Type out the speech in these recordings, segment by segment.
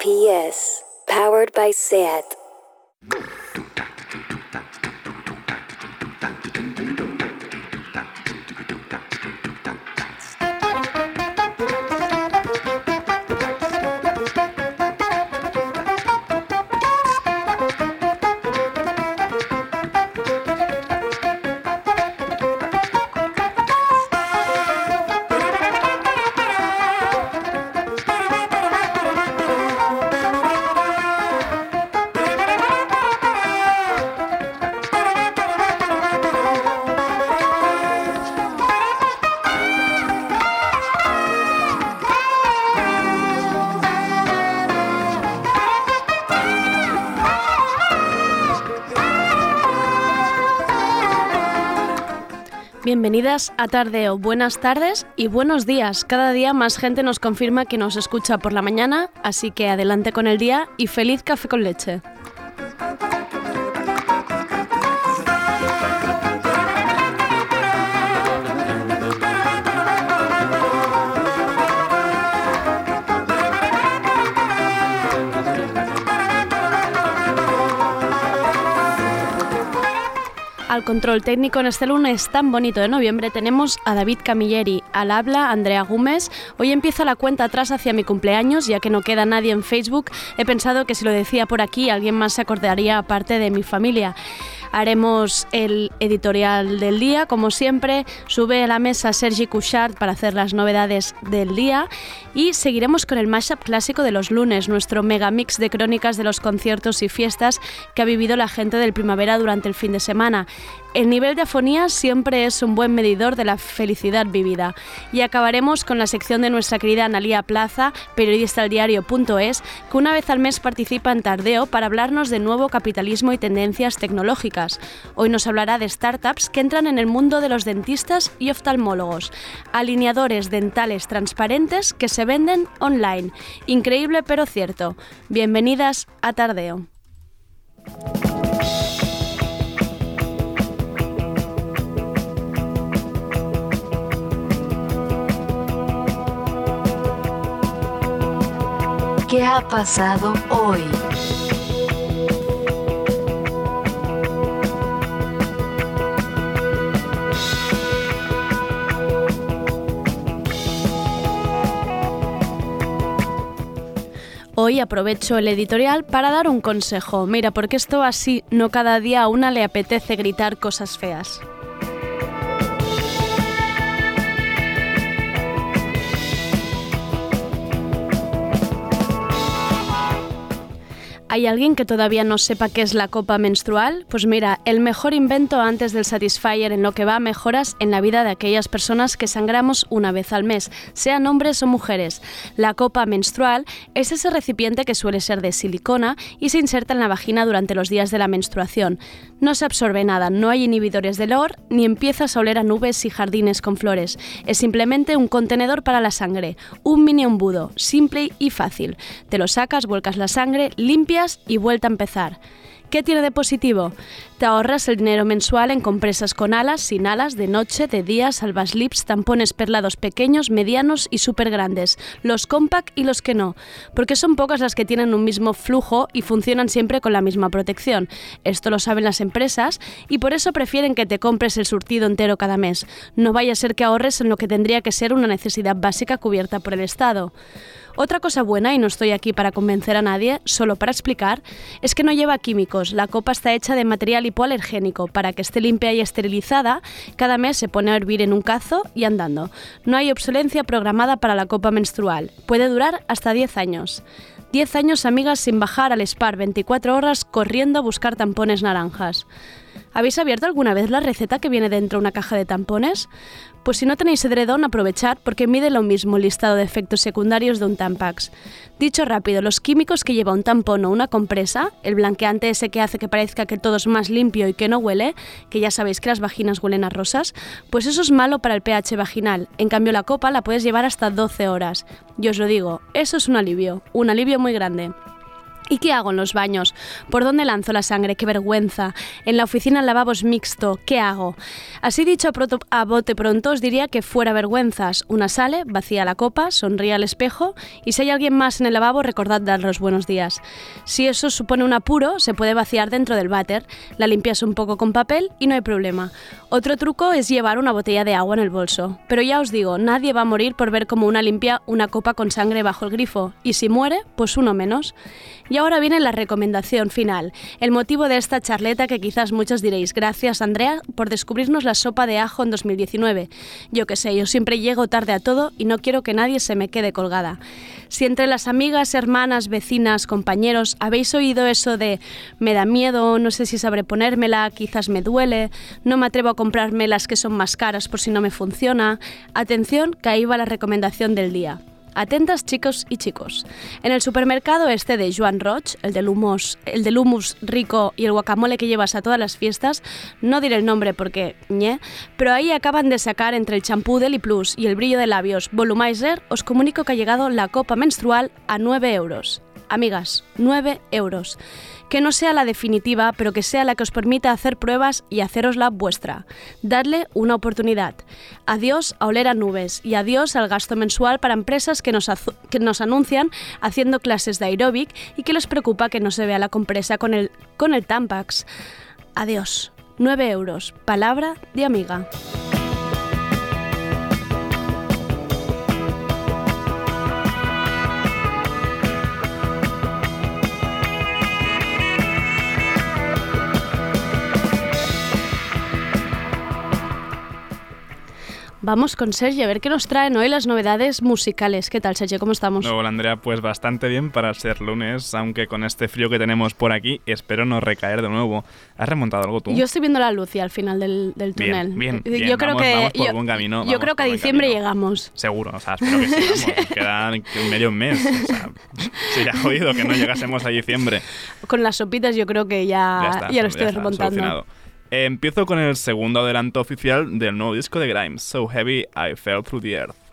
PS, powered by SAT. Bienvenidas a Tardeo, buenas tardes y buenos días. Cada día más gente nos confirma que nos escucha por la mañana, así que adelante con el día y feliz café con leche. Control técnico en este lunes tan bonito de noviembre tenemos a David Camilleri, al habla Andrea Gómez. Hoy empieza la cuenta atrás hacia mi cumpleaños, ya que no queda nadie en Facebook. He pensado que si lo decía por aquí, alguien más se acordaría aparte de mi familia. Haremos el editorial del día, como siempre. Sube a la mesa Sergi Couchard para hacer las novedades del día. Y seguiremos con el mashup clásico de los lunes, nuestro mega mix de crónicas de los conciertos y fiestas que ha vivido la gente del primavera durante el fin de semana. El nivel de afonía siempre es un buen medidor de la felicidad vivida. Y acabaremos con la sección de nuestra querida Analía Plaza, periodista del diario.es, que una vez al mes participa en Tardeo para hablarnos de nuevo capitalismo y tendencias tecnológicas. Hoy nos hablará de startups que entran en el mundo de los dentistas y oftalmólogos, alineadores dentales transparentes que se venden online. Increíble pero cierto. Bienvenidas a Tardeo. ¿Qué ha pasado hoy? Hoy aprovecho el editorial para dar un consejo. Mira, porque esto así no cada día a una le apetece gritar cosas feas. ¿Hay alguien que todavía no sepa qué es la copa menstrual? Pues mira, el mejor invento antes del Satisfyer en lo que va a mejoras en la vida de aquellas personas que sangramos una vez al mes, sean hombres o mujeres. La copa menstrual es ese recipiente que suele ser de silicona y se inserta en la vagina durante los días de la menstruación. No se absorbe nada, no hay inhibidores del olor, ni empiezas a oler a nubes y jardines con flores. Es simplemente un contenedor para la sangre, un mini embudo, simple y fácil. Te lo sacas, vuelcas la sangre, limpias y vuelta a empezar. ¿Qué tiene de positivo? Te ahorras el dinero mensual en compresas con alas, sin alas, de noche, de día, salvas lips, tampones perlados pequeños, medianos y súper grandes, los compact y los que no, porque son pocas las que tienen un mismo flujo y funcionan siempre con la misma protección. Esto lo saben las empresas y por eso prefieren que te compres el surtido entero cada mes. No vaya a ser que ahorres en lo que tendría que ser una necesidad básica cubierta por el Estado. Otra cosa buena, y no estoy aquí para convencer a nadie, solo para explicar, es que no lleva químicos. La copa está hecha de material hipoalergénico. Para que esté limpia y esterilizada, cada mes se pone a hervir en un cazo y andando. No hay obsolencia programada para la copa menstrual. Puede durar hasta 10 años. 10 años amigas sin bajar al SPAR 24 horas corriendo a buscar tampones naranjas. ¿Habéis abierto alguna vez la receta que viene dentro de una caja de tampones? Pues si no tenéis edredón, aprovechad porque mide lo mismo el listado de efectos secundarios de un Tampax. Dicho rápido, los químicos que lleva un tampón o una compresa, el blanqueante ese que hace que parezca que todo es más limpio y que no huele, que ya sabéis que las vaginas huelen a rosas, pues eso es malo para el pH vaginal. En cambio, la copa la puedes llevar hasta 12 horas. Y os lo digo, eso es un alivio, un alivio muy grande. ¿Y qué hago en los baños? ¿Por dónde lanzo la sangre? ¡Qué vergüenza! En la oficina el mixto. ¿Qué hago? Así dicho a, bote pronto os diría que fuera vergüenzas. Una sale, vacía la copa, sonríe al espejo y si hay alguien más en el lavabo recordad dar los buenos días. Si eso supone un apuro, se puede vaciar dentro del váter, la limpias un poco con papel y no hay problema. Otro truco es llevar una botella de agua en el bolso. Pero ya os digo, nadie va a morir por ver cómo una limpia una copa con sangre bajo el grifo. Y si muere, pues uno menos. Ahora viene la recomendación final, el motivo de esta charleta que quizás muchos diréis, gracias Andrea por descubrirnos la sopa de ajo en 2019. Yo que sé, yo siempre llego tarde a todo y no quiero que nadie se me quede colgada. Si entre las amigas, hermanas, vecinas, compañeros habéis oído eso de me da miedo, no sé si sabré ponérmela, quizás me duele, no me atrevo a comprarme las que son más caras por si no me funciona, atención que ahí va la recomendación del día. Atentas chicos y chicos. En el supermercado este de Joan Roch, el del, humus, el del humus rico y el guacamole que llevas a todas las fiestas, no diré el nombre porque ñe, pero ahí acaban de sacar entre el champú Deli Plus y el brillo de labios Volumizer, os comunico que ha llegado la copa menstrual a 9 euros. Amigas, 9 euros que no sea la definitiva, pero que sea la que os permita hacer pruebas y hacerosla vuestra. Dadle una oportunidad. Adiós a oler a nubes y adiós al gasto mensual para empresas que nos, que nos anuncian haciendo clases de aeróbic y que les preocupa que no se vea la compresa con el, con el Tampax. Adiós. 9 euros. Palabra de amiga. Vamos con Sergio a ver qué nos traen hoy las novedades musicales. ¿Qué tal, Sergio? ¿Cómo estamos? Hola, Andrea. Pues bastante bien para ser lunes, aunque con este frío que tenemos por aquí, espero no recaer de nuevo. ¿Has remontado algo tú? Yo estoy viendo la luz y al final del, túnel. Bien, bien, Yo creo que, por buen camino. Yo creo que a diciembre llegamos. Seguro, o sea, espero que sí, vamos. Queda medio mes. O sea, sería jodido que no llegásemos a diciembre. Con las sopitas yo creo que ya, ya, lo estoy remontando. Empiezo con el segundo adelanto oficial del nuevo disco de Grimes, So Heavy I Fell Through the Earth.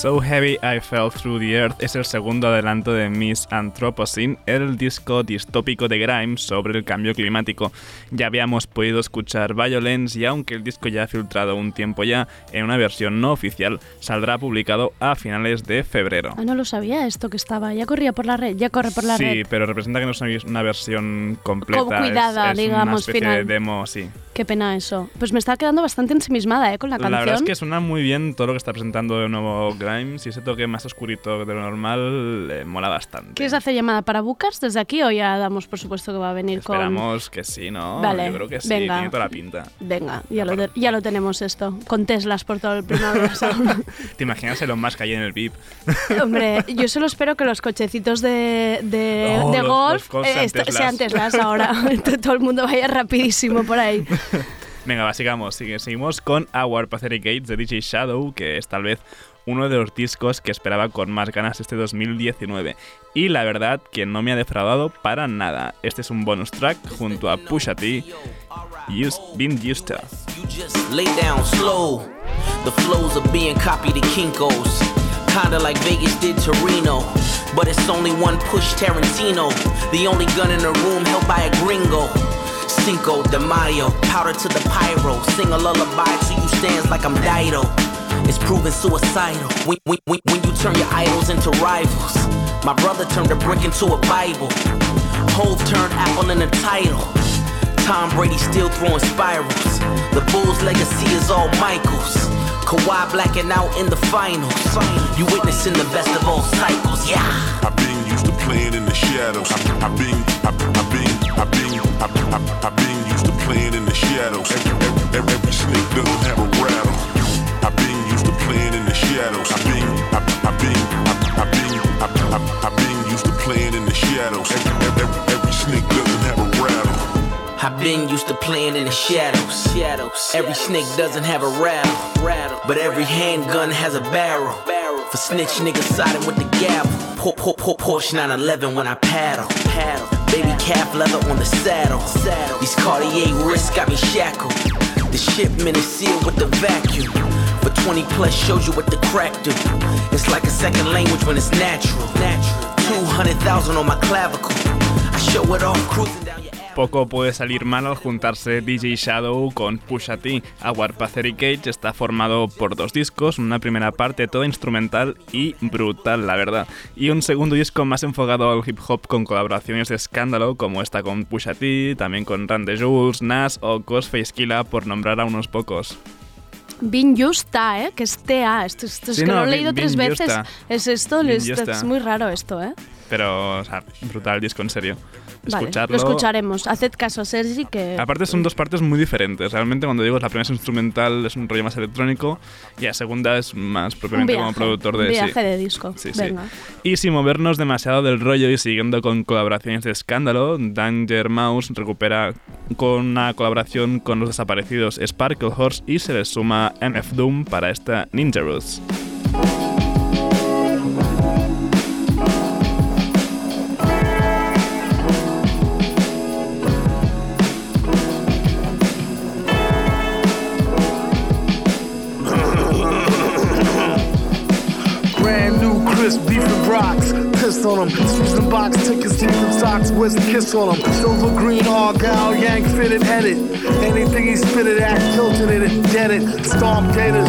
So Heavy I Fell Through the Earth es el segundo adelanto de Miss Anthropocene, el disco distópico de Grimes sobre el cambio climático. Ya habíamos podido escuchar Violence y aunque el disco ya ha filtrado un tiempo ya en una versión no oficial, saldrá publicado a finales de febrero. Ah, no lo sabía esto que estaba, ya corría por la red, ya corre por la red. Sí, pero representa que no es una versión completa. Como cuidada, digamos, una final. de demo, sí. Qué pena eso. Pues me está quedando bastante ensimismada ¿eh? con la canción. La verdad es que suena muy bien todo lo que está presentando de nuevo Grimes y ese toque más oscurito de lo normal eh, mola bastante. ¿Quieres hacer llamada para Bucas desde aquí o ya damos por supuesto que va a venir con... Esperamos que sí, ¿no? Vale, Yo creo que sí, venga. tiene toda la pinta. Venga, ya lo, ya lo tenemos esto, con Teslas por todo el primero. ¿Te imaginas Elon Musk ahí en el VIP? Hombre, yo solo espero que los cochecitos de, de, Oh, de los- golf los eh, sean sean Teslas ahora. todo el mundo vaya rapidísimo por ahí. Venga, va, sigamos. Seguimos con Our Pathetic Gates de DJ Shadow, que es tal vez uno de los discos que esperaba con más ganas este 2019. Y la verdad que no me ha defraudado para nada. Este es un bonus track junto a Pusha T, Used, Been Used To. You just lay down slow. The flows are being copied at Kinko's. Kinda like Vegas did Torino. But it's only one push Tarantino. The only gun in the room held by a gringo. Cinco de Mayo, powder to the pyro. Sing a lullaby to you stands like I'm Dido. It's proven suicidal when, when, when, you turn your idols into rivals. My brother turned a brick into a Bible. Hove turned Apple into title. Tom Brady still throwing spirals. The Bulls' legacy is all Michaels. Kawhi blacking out in the finals. You witnessing the best of all cycles, yeah. I've been used to playing in the shadows. I've been, I've, been, I've been, I've, been used to playing in the shadows. Every, every, every snake doesn't have a rattle. Shadows. I've been, I've, I've been, I've, I've been, I've, I've, I've been used to playing in the shadows. Every, every, every, every snake doesn't have a rattle. I've been used to playing in the shadows. Shadows. Every snake doesn't have a rattle. Rattle. But every handgun has a barrel. Barrel. For snitch niggas siding with the gavel. Por, por, por, Porsche 911 when I paddle. Paddle. Baby calf leather on the saddle. Saddle. These Cartier wrists got me shackled. The shipment is sealed with the vacuum. For 20 plus shows you what the crack do. It's like a second language when it's natural. Natural. 200,000 on my clavicle. I show it off cruising down your Poco puede salir mal al juntarse DJ Shadow con Pusha T. Our Pathetic Cage está formado por dos discos, una primera parte toda instrumental y brutal, la verdad, y un segundo disco más enfocado al hip hop con colaboraciones de escándalo como esta con Pusha T, también con Randy Jules, Nas o Ghostface Killah por nombrar a unos pocos. Bin Justa, ¿eh? Que es TA. Esto, esto es Sí, que no, lo he Bin- leído tres Bin veces. Justa. Es esto, esto es muy raro esto, ¿eh? Pero, o sea, brutal el disco, en serio. Vale, Escucharlo. lo escucharemos. Haced caso a Sergi que... Aparte son dos partes muy diferentes. Realmente cuando digo la primera es instrumental es un rollo más electrónico y la segunda es más propiamente viaje, como productor de un viaje sí. de disco. Sí, sí. Venga. Y sin movernos demasiado del rollo y siguiendo con colaboraciones de escándalo, Danger Mouse recupera con una colaboración con los desaparecidos Sparkle Horse y se les suma MF Doom para esta Ninja Roots. Crisp beef and rocks. Pissed on them. Season box tickets, deep in socks. The kiss on them? Silver green, argyle, yank fitted, edit. Anything he spitted at, tilted it and dead it. Stomp gators,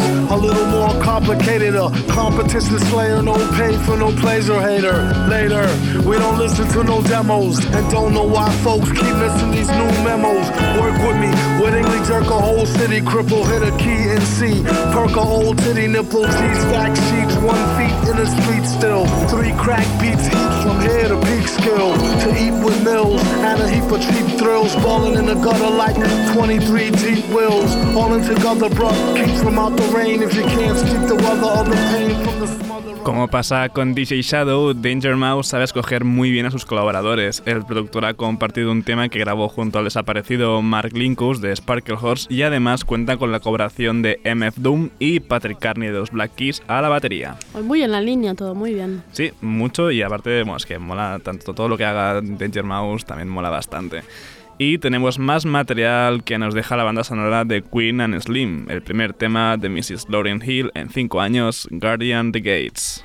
complicated. A competition slayer, no pay for no pleasure hater. Later, we don't listen to no demos. And don't know why folks keep missing these new memos. Work with me, wittingly jerk a whole city. Cripple, hit a key and see. Perk a old titty nipple, G's fact sheets. One feet in the street still. Three crack beats, heaps from here to peak skill. To eat with mills and a heap of cheap thrills. Balling in the gutter like 23 deep wheels. All in together, bruh. Keep from out the rain if you can't speak Como pasa con DJ Shadow, Danger Mouse sabe escoger muy bien a sus colaboradores. El productor ha compartido un tema que grabó junto al desaparecido Mark Linkus de Sparkle Horse y además cuenta con la colaboración de MF Doom y Patrick Carney de los Black Keys a la batería. Pues Muy en la línea todo, muy bien. Sí, mucho y aparte bueno, es que mola tanto todo lo que haga Danger Mouse también mola bastante. Y tenemos más material que nos deja la banda sonora de Queen and Slim, el primer tema de Mrs. Lauryn Hill en 5 años, Guardian the Gates.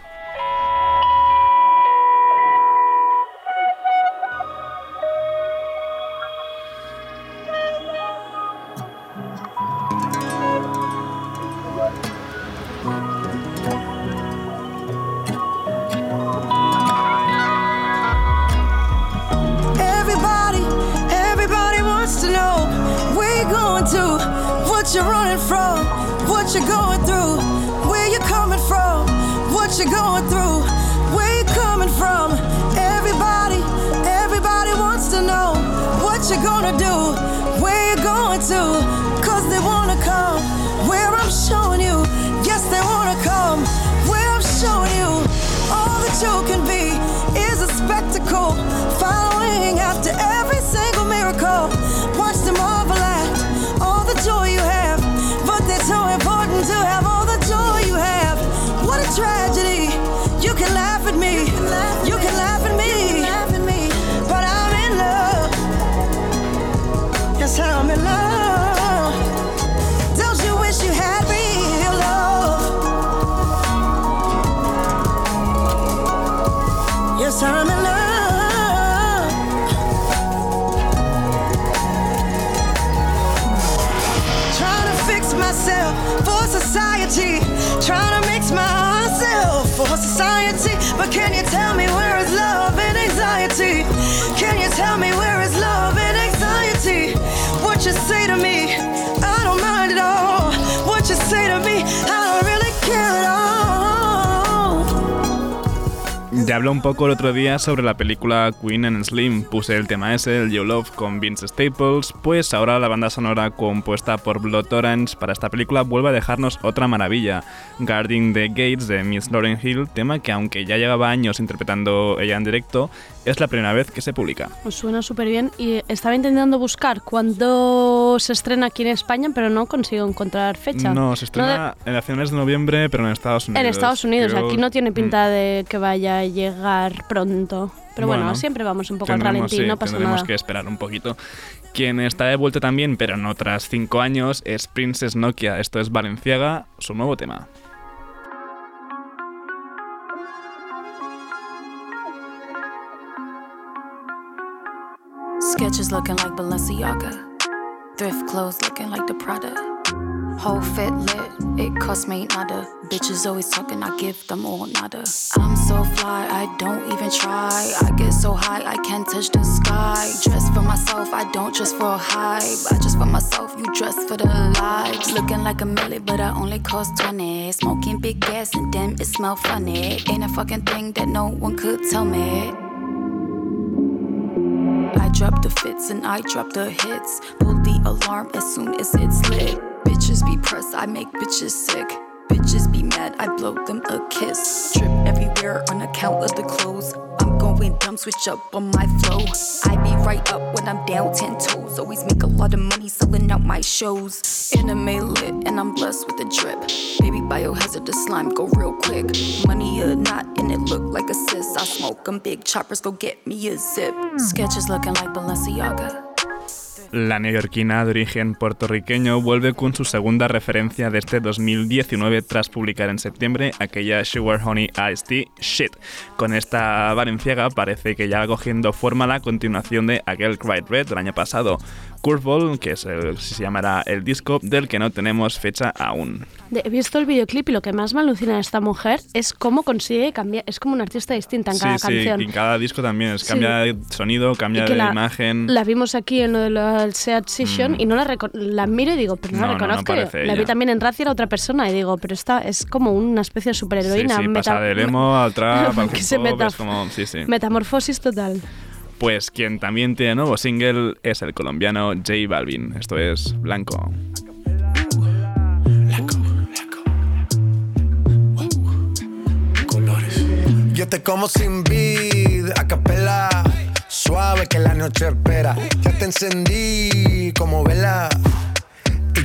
Ya hablé un poco el otro día sobre la película Queen and Slim. Puse el tema ese, el You Love, con Vince Staples. Pues ahora la banda sonora compuesta por Blood Orange para esta película vuelve a dejarnos otra maravilla. Guarding the Gates de Miss Lauren Hill, tema que aunque ya llevaba años interpretando ella en directo, es la primera vez que se publica. Os suena súper bien y estaba intentando buscar cuándo se estrena aquí en España, pero no consigo encontrar fecha. No, se estrena en las finales de noviembre, pero en Estados Unidos. En Estados Unidos, Creo- aquí no tiene Mm. pinta de que vaya a llegar pronto. Pero bueno, Bueno, siempre vamos un poco al ralentí, sí, no pasa tendremos nada. que esperar un poquito. Quien está de vuelta también, pero no tras cinco años, es Princess Nokia. Esto es Valenciaga, su nuevo tema. Sketches looking like Balenciaga. Thrift clothes looking like the Prada. Whole fit lit, it cost me nada. Bitches always talking, I give them all nada. I'm so fly, I don't even try. I get so high, I can't touch the sky. Dress for myself, I don't dress for a hype. I dress for myself, you dress for the lights. Looking like a milli, but I only cost 20. Smoking big gas and then it smell funny. Ain't a fucking thing that no one could tell me. Drop the fits and I drop the hits. Pull the alarm as soon as it's lit. Bitches be pressed, I make bitches sick. Bitches be mad, I blow them a kiss. Drip everywhere on account of the clothes. I'm going dumb, switch up on my flow. I be right up when I'm down ten toes. Always make a lot of money selling out my shows. Anime lit, and I'm blessed with a drip. Baby biohazard, the slime go real quick. Money or not, and it look like a sis. I smoke 'em big choppers, go get me a zip. Sketches looking like Balenciaga. La neoyorquina de origen puertorriqueño vuelve con su segunda referencia de este 2019 tras publicar en septiembre aquella Sugar Honey Iced Tea Shit. Con esta valenciaga parece que ya cogiendo forma la continuación de aquel Cried Red del año pasado. Curveball, que es el- se llamará el disco del que no tenemos fecha aún. He visto el videoclip y lo que más me alucina de esta mujer es cómo consigue cambiar. Es como una artista distinta en Sí, cada sí, canción. y en cada disco también es Sí. cambia de sonido, cambia de la, imagen. la vimos aquí en lo de la Seat Session Mm. y no la, la miro y digo, pero no, No, la no, no reconozco. parece la vi también en Razzie, era otra persona y digo, pero esta es como una especie de Sí, superheroína. sí, meta- pasa del emo al trap, al que se meta- es como... Sí, sí. Metamorfosis total. Pues quien también tiene nuevo single es el colombiano J Balvin. Esto es Blanco. Yo te como sin vid, a capela. Suave que la noche espera. Ya te encendí como vela.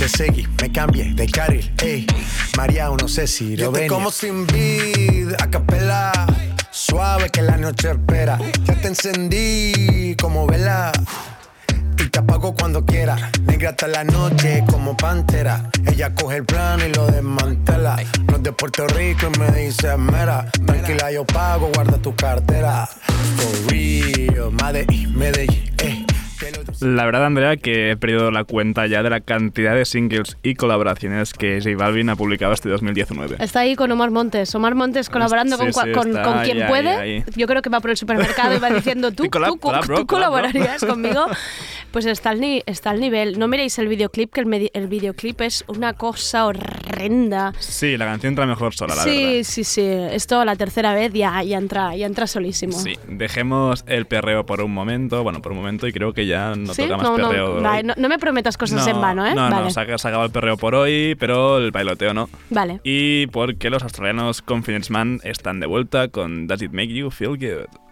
Te seguí, me cambié de carril, ey. María, no sé si lo ven. como sin vid, a capela. Suave que la noche espera. Ya te encendí como vela. Y te apago cuando quiera. Negra hasta la noche como pantera. Ella coge el plano y lo desmantela. No es de Puerto Rico y me dice mera. Tranquila, yo pago, guarda tu cartera. For real, Medellín, Medellín, eh. La verdad, Andrea, que he perdido la cuenta ya de la cantidad de singles y colaboraciones que J Balvin ha publicado este 2019. Está ahí con Omar Montes. Omar Montes colaborando Sí, con, sí, con, con quien ahí, puede. ahí. Yo creo que va por el supermercado y va diciendo, ¿tú, Sí, collab, tú, collab, bro, tú collab, bro". colaborarías conmigo? Pues está al, ni- está al nivel. No miréis el videoclip, que el, el videoclip es una cosa horrenda. Sí, la canción entra mejor sola, la sí, verdad. sí, sí. Esto la tercera vez ya, ya, entra, ya entra solísimo. Sí, dejemos el perreo por un momento, bueno, por un momento y creo que ya no ¿Sí? toca más no, no, perreo. vale, no, no me prometas cosas en vano, ¿eh? No, vale. no, se ha, se el perreo por hoy, pero el bailoteo no. vale. Y porque los australianos Confidence Man están de vuelta con Does It Make You Feel Good?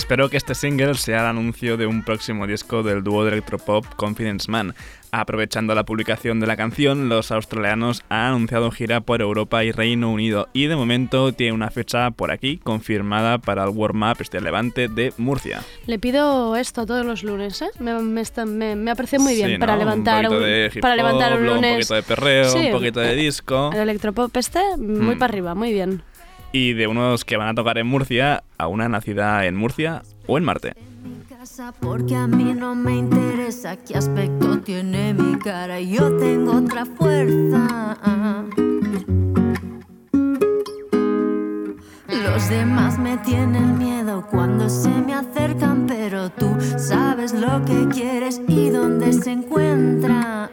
Espero que este single sea el anuncio de un próximo disco del dúo de electropop Confidence Man. Aprovechando la publicación de la canción, los australianos han anunciado gira por Europa y Reino Unido y de momento tiene una fecha por aquí confirmada para el warm-up este Levante de Murcia. Le pido esto todos los lunes, ¿eh? Me, me, está- me, me parece muy bien Sí, para ¿no? levantar un para levantar lunes. un poquito de perreo, Sí. un poquito de disco El electropop este, muy Mm. para arriba, muy bien. Y de unos que van a tocar en Murcia a una nacida en Murcia o en Marte. porque a mí no me interesa qué aspecto tiene mi cara. Yo tengo otra fuerza. Los demás me tienen miedo cuando se me acercan, pero tú sabes lo que quieres y dónde se encuentra.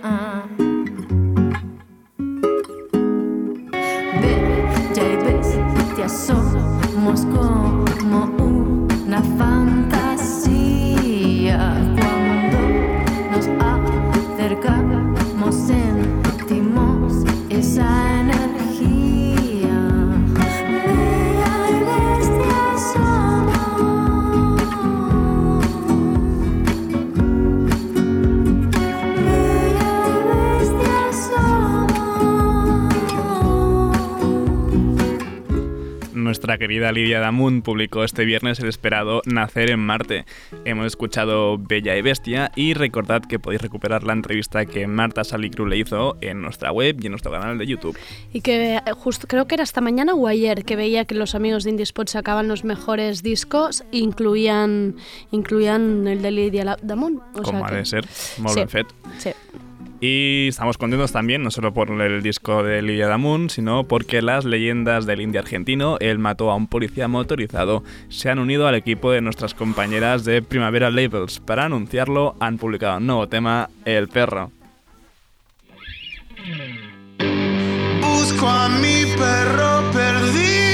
Nuestra querida Lidia Damun publicó este viernes el esperado Nacer en Marte. Hemos escuchado Bella y Bestia y recordad que podéis recuperar la entrevista que Marta Salicru le hizo en nuestra web y en nuestro canal de YouTube. Y que eh, justo creo que era esta mañana o ayer que veía que los amigos de Indiespot sacaban los mejores discos, incluían, incluían el de Lidia Damun. O como sea ha que- de ser, molt Sí. ben fet. Sí. Y estamos contentos también, no solo por el disco de Lidia Damun, sino porque las leyendas del indie argentino, él mató a un policía motorizado, se han unido al equipo de nuestras compañeras de Primavera Labels. Para anunciarlo, han publicado un nuevo tema, El Perro. Busco a mi perro perdido.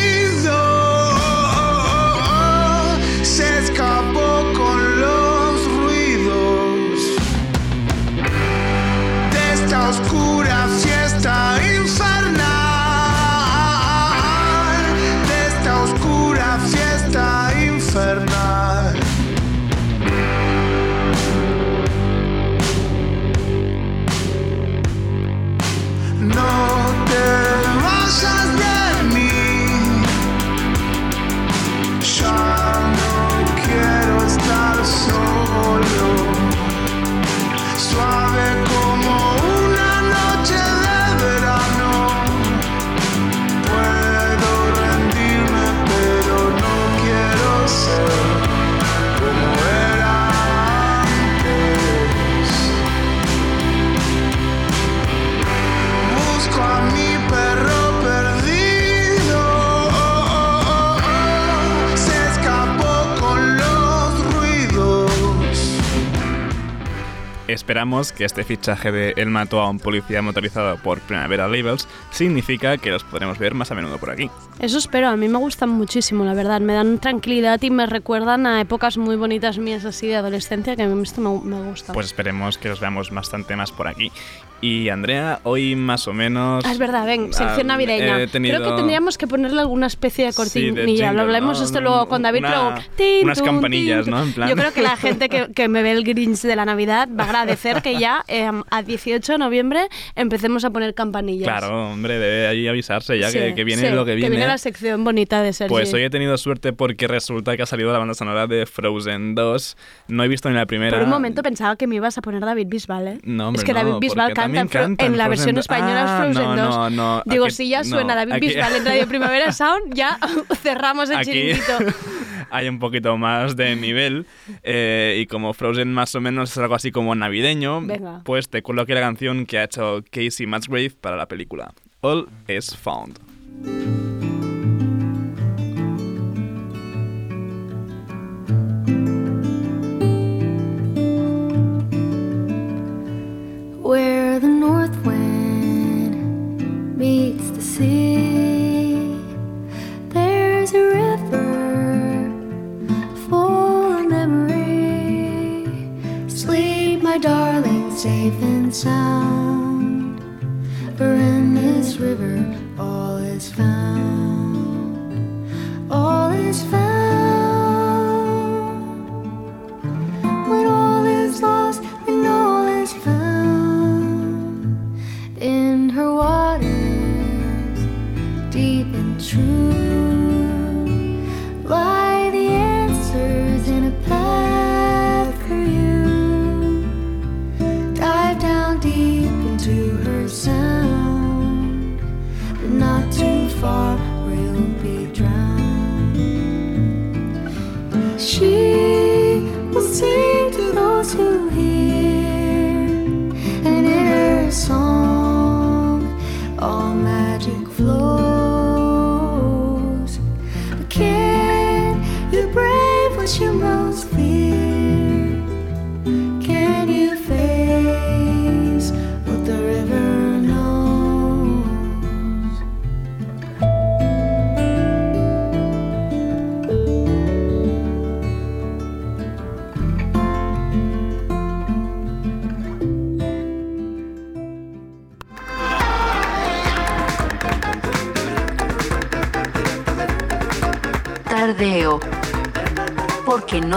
Que este fichaje de Él mató a un policía motorizado por Primavera Labels significa que los podremos ver más a menudo por aquí. Eso espero, a mí me gustan muchísimo, la verdad. Me dan tranquilidad y me recuerdan a épocas muy bonitas mías así de adolescencia que a mí esto me, me gusta. Pues esperemos que los veamos bastante más por aquí. Y Andrea, hoy más o menos... Ah, es verdad, ven, sección ah, navideña. tenido- Creo que tendríamos que ponerle alguna especie de Sí, cortinilla. de jingle, Lo hablaremos ¿no? esto luego con David, Una- pero... unas campanillas, ¿no? En plan- Yo creo que la gente que, que me ve el Grinch de la Navidad va a agradecer que ya eh, a 18 de noviembre empecemos a poner campanillas. Claro, hombre, debe ahí avisarse ya Sí, que, que viene sí, lo que viene. Que viene la sección bonita de Sergi. Pues hoy he tenido suerte porque resulta que ha salido la banda sonora de Frozen 2. No he visto ni la primera. Por un momento pensaba que me ibas a poner David Bisbal, ¿eh? No, hombre, es que David Bisbal canta, en la Frozen versión 2. española Ah, es Frozen no, 2. no, no, Digo, aquí- si ya suena David aquí- Bisbal en Radio Primavera Sound, ya cerramos el Aquí chiringuito. hay un poquito más de nivel eh, y como Frozen más o menos es algo así como navideño, Venga. pues te coloqué la canción que ha hecho Casey Musgrave para la película. All is Found.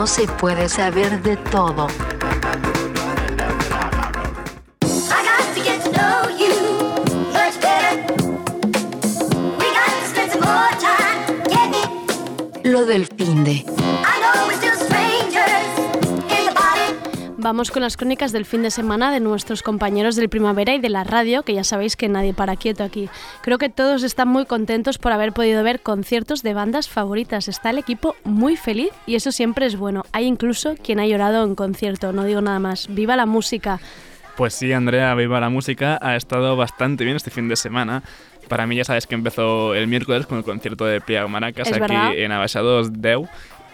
No se puede saber de todo. I got to get Vamos con las crónicas del fin de semana de nuestros compañeros del Primavera y de la radio, que ya sabéis que nadie para quieto aquí. Creo que todos están muy contentos por haber podido ver conciertos de bandas favoritas. Está el equipo muy feliz y eso siempre es bueno. Hay incluso quien ha llorado en concierto, no digo nada más. ¡Viva la música! Pues sí, Andrea, viva la música. Ha estado bastante bien este fin de semana. Para mí ya sabes que empezó el miércoles con el concierto de Priago Maracas aquí en Abaixados Deu.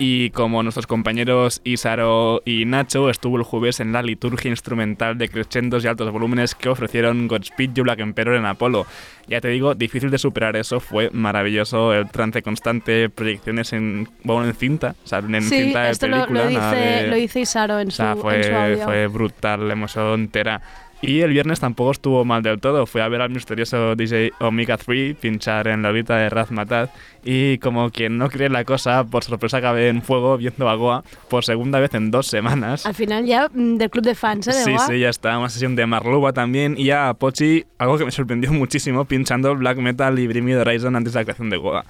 Y como nuestros compañeros Isaro y Nacho, estuvo el jueves en la liturgia instrumental de crescendos y altos volúmenes que ofrecieron Godspeed You Black Emperor en Apolo. Ya te digo, difícil de superar eso, fue maravilloso el trance constante, proyecciones en, bueno, en cinta, o sea, en sí, cinta de esto lo, película. lo nada dice, de- lo dice Isaro en o su, sea, en su fue, audio. fue brutal la emoción entera. Y el viernes tampoco estuvo mal del todo. Fui a ver al misterioso DJ Omega 3 pinchar en la horita de Razmataz. Y como quien no cree la cosa, por sorpresa acabé en fuego viendo a Goa por segunda vez en dos semanas. Al final ya mm, del club de fans, ¿eh? De Sí, Goa. sí, ya está. Una sesión de Marluba también. Y a Pochi, algo que me sorprendió muchísimo, pinchando Black Metal y Bring Me the Horizon antes de la creación de Goa.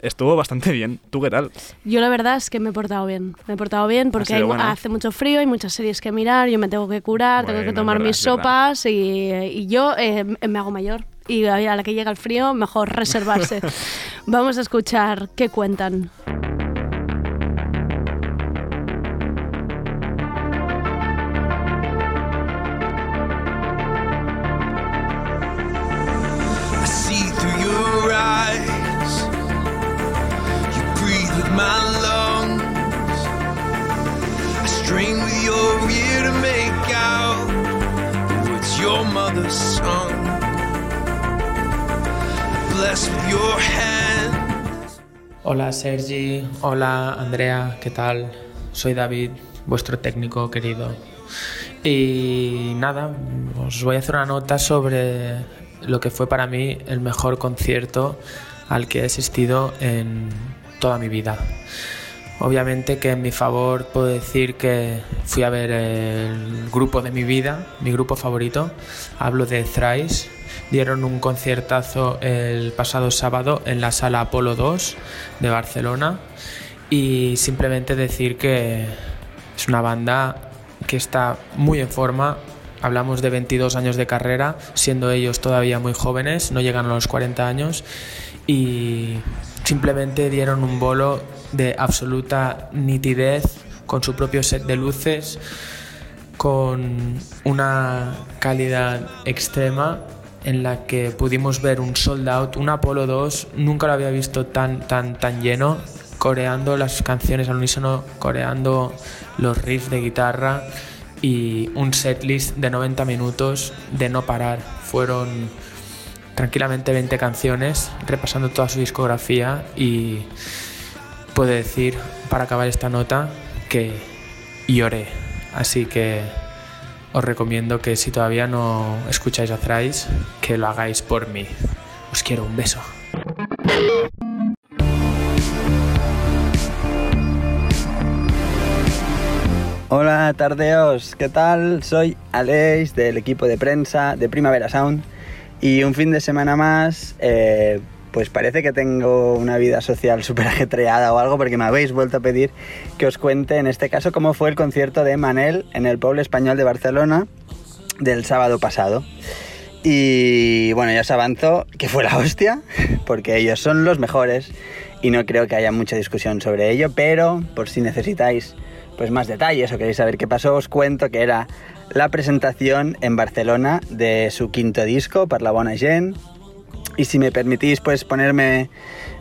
Estuvo bastante bien. ¿Tú qué tal? Yo la verdad es que me he portado bien. Me he portado bien porque hay- hace mucho frío, hay muchas series que mirar, yo me tengo que curar, tengo que tomar verdad, mis sopas y, y yo eh, me hago mayor. Y a la que llega el frío, mejor reservarse. Vamos a escuchar qué cuentan. Your mother's son. Blessed with your hand. Hola Sergi, hola Andrea, ¿qué tal? Soy David, vuestro técnico querido. Y nada, os voy a hacer una nota sobre lo que fue para mí el mejor concierto al que he asistido en toda mi vida. Obviamente que en mi favor puedo decir que fui a ver el grupo de mi vida, mi grupo favorito. Hablo de Thrice. Dieron un conciertazo el pasado sábado en la sala Apolo 2 de Barcelona. Y simplemente decir que es una banda que está muy en forma. Hablamos de 22 años de carrera, siendo ellos todavía muy jóvenes, no llegan a los 40 años. Y simplemente dieron un bolo de absoluta nitidez, con su propio set de luces, con una calidad extrema en la que pudimos ver un sold out, un Apolo 2, nunca lo había visto tan, tan, tan lleno, coreando las canciones al unísono, coreando los riffs de guitarra y un setlist de 90 minutos de no parar. Fueron tranquilamente 20 canciones, repasando toda su discografía y puedo decir, para acabar esta nota, que lloré. Así que os recomiendo que si todavía no escucháis a Thrice, que lo hagáis por mí. Os quiero, un beso. Hola tardeos, ¿qué tal? Soy Aleix del equipo de prensa de Primavera Sound y un fin de semana más, eh, pues parece que tengo una vida social súper ajetreada o algo porque me habéis vuelto a pedir que os cuente en este caso cómo fue el concierto de Manel en el Pueblo Español de Barcelona del sábado pasado. Y bueno, ya os avanzo que fue la hostia, porque ellos son los mejores y no creo que haya mucha discusión sobre ello, pero por si necesitáis pues más detalles o queréis saber qué pasó, os cuento que era la presentación en Barcelona de su quinto disco, Per la bona gent. Y si me permitís pues ponerme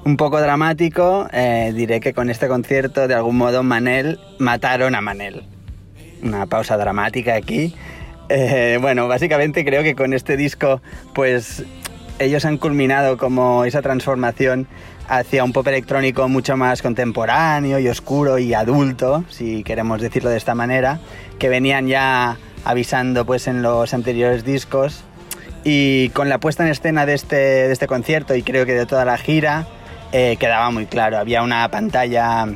un poco dramático, eh, diré que con este concierto de algún modo Manel mataron a Manel. Una pausa dramática aquí. Eh, bueno, básicamente creo que con este disco pues ellos han culminado como esa transformación hacia un pop electrónico mucho más contemporáneo y oscuro y adulto, si queremos decirlo de esta manera, que venían ya avisando pues en los anteriores discos y con la puesta en escena de este, de este concierto y creo que de toda la gira eh, quedaba muy claro, había una pantalla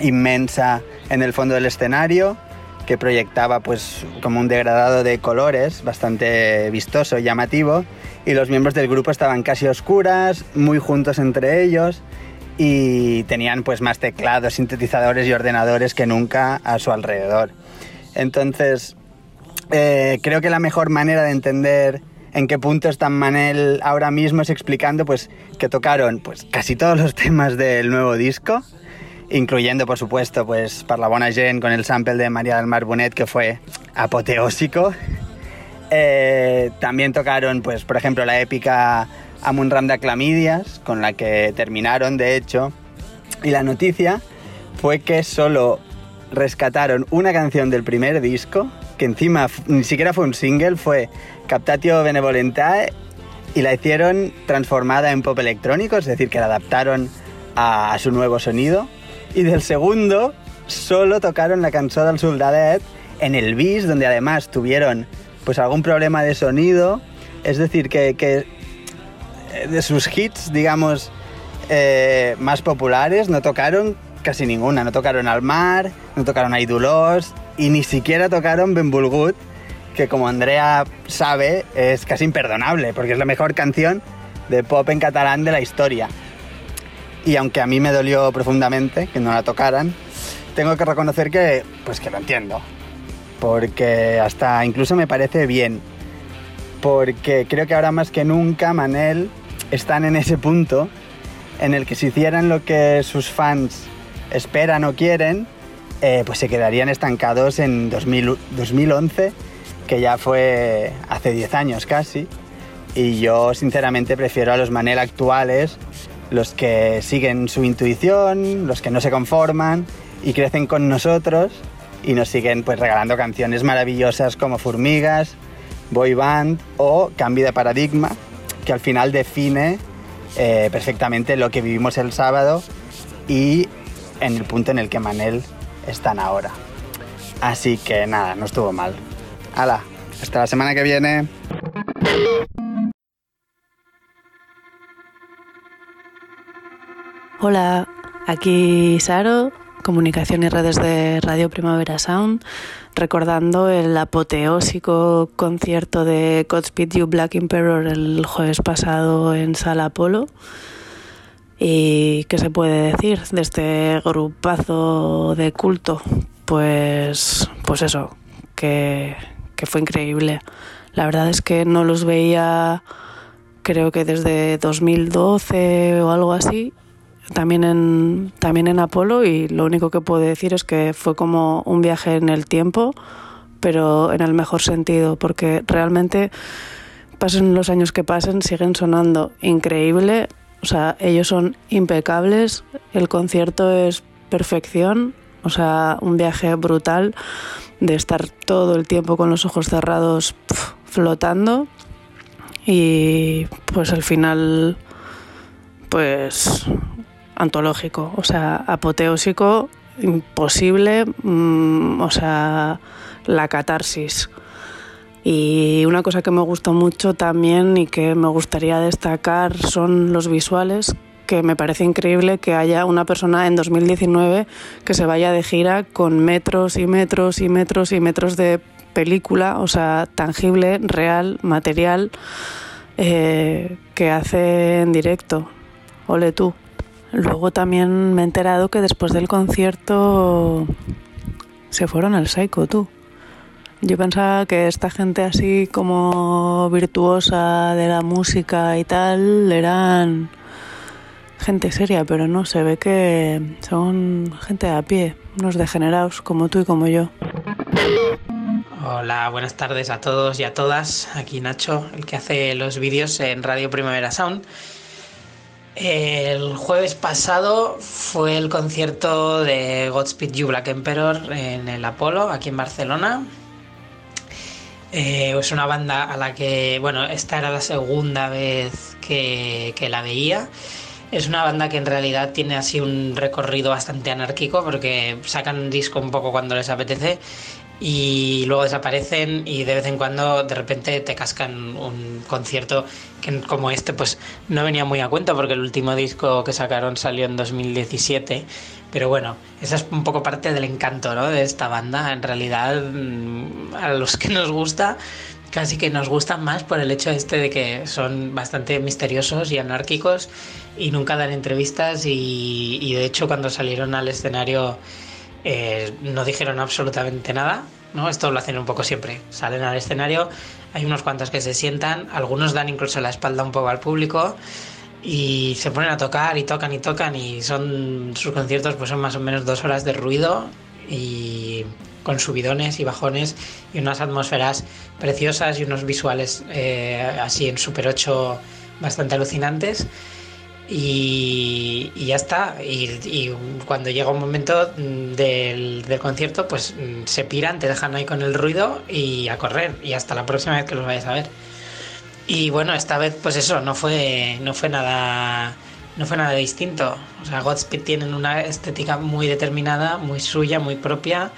inmensa en el fondo del escenario que proyectaba pues como un degradado de colores bastante vistoso y llamativo y los miembros del grupo estaban casi oscuras, muy juntos entre ellos y tenían pues más teclados, sintetizadores y ordenadores que nunca a su alrededor. Entonces, eh, creo que la mejor manera de entender en qué punto está Manel ahora mismo explicando pues que tocaron pues casi todos los temas del nuevo disco, incluyendo por supuesto pues Per la bona gent con el sample de María del Mar Bonet que fue apoteósico eh, también tocaron, pues, por ejemplo, la épica Amun Ram de Clamidias, con la que terminaron, de hecho. Y la noticia fue que solo rescataron una canción del primer disco, que encima ni siquiera fue un single, fue Captatio Benevolentae, y la hicieron transformada en pop electrónico, es decir, que la adaptaron a, su nuevo sonido. Y del segundo, solo tocaron la canción del Soldadet en el bis, donde además tuvieron pues algún problema de sonido. Es decir, que, que de sus hits, digamos, eh, más populares, no tocaron casi ninguna. No tocaron Al Mar, no tocaron Aidulos y ni siquiera tocaron Benvolgut, que como Andrea sabe es casi imperdonable, porque es la mejor canción de pop en catalán de la historia. Y aunque a mí me dolió profundamente que no la tocaran, tengo que reconocer que, pues que lo entiendo porque hasta incluso me parece bien, porque creo que ahora más que nunca Manel están en ese punto en el que si hicieran lo que sus fans esperan o quieren, eh, pues se quedarían estancados en 2011, que ya fue hace 10 años casi, y yo sinceramente prefiero a los Manel actuales, los que siguen su intuición, los que no se conforman y crecen con nosotros y nos siguen pues regalando canciones maravillosas como Formigas, boy band o cambio de paradigma, que al final define eh, perfectamente lo que vivimos el sábado y en el punto en el que Manel están ahora. Así que nada, no estuvo mal. Hala, hasta la semana que viene. Hola, aquí Saro, Comunicación y Redes de Radio Primavera Sound, recordando el apoteósico concierto de Godspeed You Black Emperor el jueves pasado en Sala Apolo. ¿Y qué se puede decir de este grupazo de culto? Pues, pues eso, que, que fue increíble. La verdad es que no los veía creo que desde 2012 o algo así también en, también en Apolo y lo único que puedo decir es que fue como un viaje en el tiempo, pero en el mejor sentido, porque realmente pasen los años que pasen, siguen sonando increíble, o sea, ellos son impecables, el concierto es perfección, o sea, un viaje brutal de estar todo el tiempo con los ojos cerrados flotando y pues al final pues antológico, o sea, apoteósico, imposible, mm, o sea, la catarsis. Y una cosa que me gusta mucho también y que me gustaría destacar son los visuales, que me parece increíble que haya una persona en 2019 que se vaya de gira con metros y metros y metros y metros de película, o sea, tangible, real, material, eh, que hace en directo. Ole tú. Luego también me he enterado que después del concierto se fueron al Psycho, tú. Yo pensaba que esta gente así como virtuosa de la música y tal eran gente seria, pero no, se ve que son gente a pie, unos degenerados como tú y como yo. Hola, buenas tardes a todos y a todas. Aquí Nacho, el que hace los vídeos en Radio Primavera Sound. El jueves pasado fue el concierto de Godspeed You Black Emperor en el Apolo, aquí en Barcelona. Eh, es una banda a la que, bueno, esta era la segunda vez que, que la veía. Es una banda que en realidad tiene así un recorrido bastante anárquico porque sacan un disco un poco cuando les apetece y luego desaparecen y de vez en cuando de repente te cascan un concierto que como este pues no venía muy a cuenta porque el último disco que sacaron salió en 2017 pero bueno esa es un poco parte del encanto ¿no? de esta banda en realidad mm, a los que nos gusta casi que nos gustan más por el hecho este de que son bastante misteriosos y anárquicos y nunca dan entrevistas y, y de hecho cuando salieron al escenario eh, no dijeron absolutamente nada, ¿no? Esto lo hacen un poco siempre. Salen al escenario, hay unos cuantos que se sientan, algunos dan incluso la espalda un poco al público y se ponen a tocar y tocan y tocan y son sus conciertos pues son más o menos dos horas de ruido y con subidones y bajones y unas atmósferas preciosas y unos visuales eh, así en Super 8 bastante alucinantes y, ya está. Y, cuando llega un momento mm, del, concierto, pues mm, se piran, te dejan ahí con el ruido y a correr. Y hasta la próxima vez que los vayas a ver. Y bueno, esta vez, pues eso, no fue, no fue nada. No fue nada distinto. O sea, Godspeed tienen una estética muy determinada, muy suya, muy propia,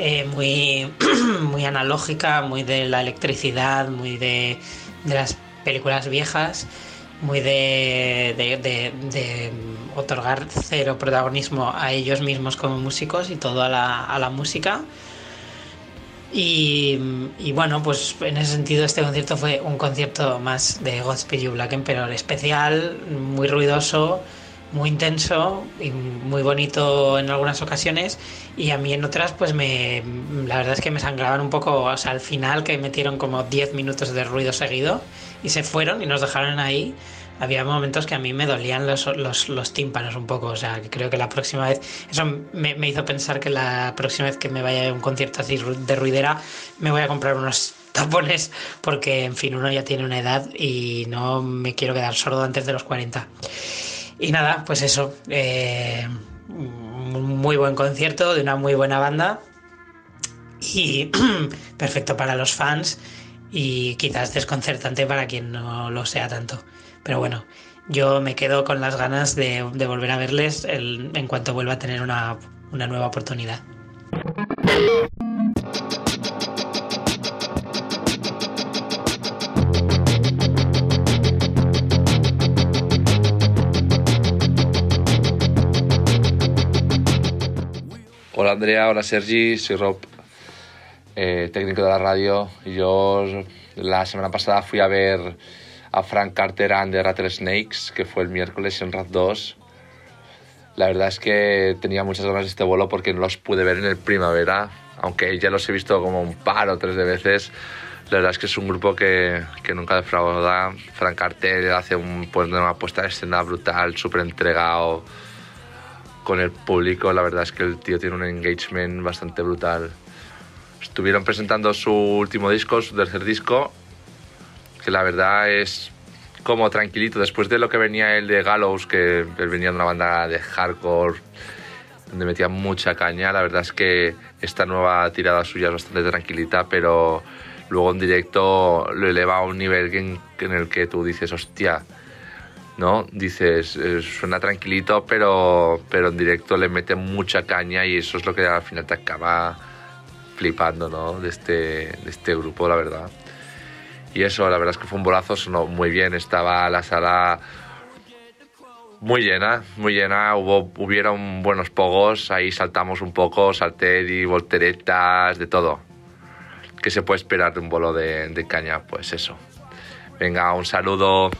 eh, muy, muy analógica, muy de la electricidad, muy de, de las películas viejas muy de, de, otorgar cero protagonismo a ellos mismos como músicos y todo a la, a la música. Y, y, bueno, pues en ese sentido este concierto fue un concierto más de Godspeed You Black Emperor especial, muy ruidoso, muy intenso y muy bonito en algunas ocasiones y a mí en otras pues me la verdad es que me sangraban un poco, o sea, al final que metieron como 10 minutos de ruido seguido y se fueron y nos dejaron ahí. Había momentos que a mí me dolían los, los, los tímpanos un poco, o sea, que creo que la próxima vez, eso me, me, hizo pensar que la próxima vez que me vaya a un concierto así de ruidera, me voy a comprar unos tapones, porque en fin, uno ya tiene una edad y no me quiero quedar sordo antes de los 40. Y nada, pues eso, eh, muy buen concierto de una muy buena banda y perfecto para los fans y quizás desconcertante para quien no lo sea tanto. Pero bueno, yo me quedo con las ganas de, volver a verles en cuanto vuelva a tener una, una nueva oportunidad. Hola Andrea, hola Sergi, soy Rob, eh, técnico de la radio. Yo la semana pasada fui a ver a Frank Carter and the Rattlesnakes, que fue el miércoles en Rat 2. La verdad es que tenía muchas ganas de este vuelo porque no los pude ver en el primavera, aunque ya los he visto como un par o tres de veces. La verdad es que es un grupo que, que nunca defrauda. Frank Carter hace un, pues, una puesta de escena brutal, súper entregado con el público. La verdad es que el tío tiene un engagement bastante brutal. Estuvieron presentando su último disco, su tercer disco, que la verdad es como tranquilito. Después de lo que venía el de Gallows, que él venía de una banda de hardcore, donde metía mucha caña, la verdad es que esta nueva tirada suya es bastante tranquilita, pero luego en directo lo eleva a un nivel en, en el que tú dices, hostia, ¿no? Dices, eh, suena tranquilito, pero, pero en directo le mete mucha caña y eso es lo que al final te acaba flipando, ¿no? De este, de este grupo, la verdad. Y eso, la verdad es que fue un bolazo, sonó muy bien, estaba la sala muy llena, muy llena, hubo, hubieron buenos pogos, ahí saltamos un poco, salté y volteretas, de todo. ¿Qué se puede esperar de un bolo de, de caña? Pues eso. Venga, un saludo.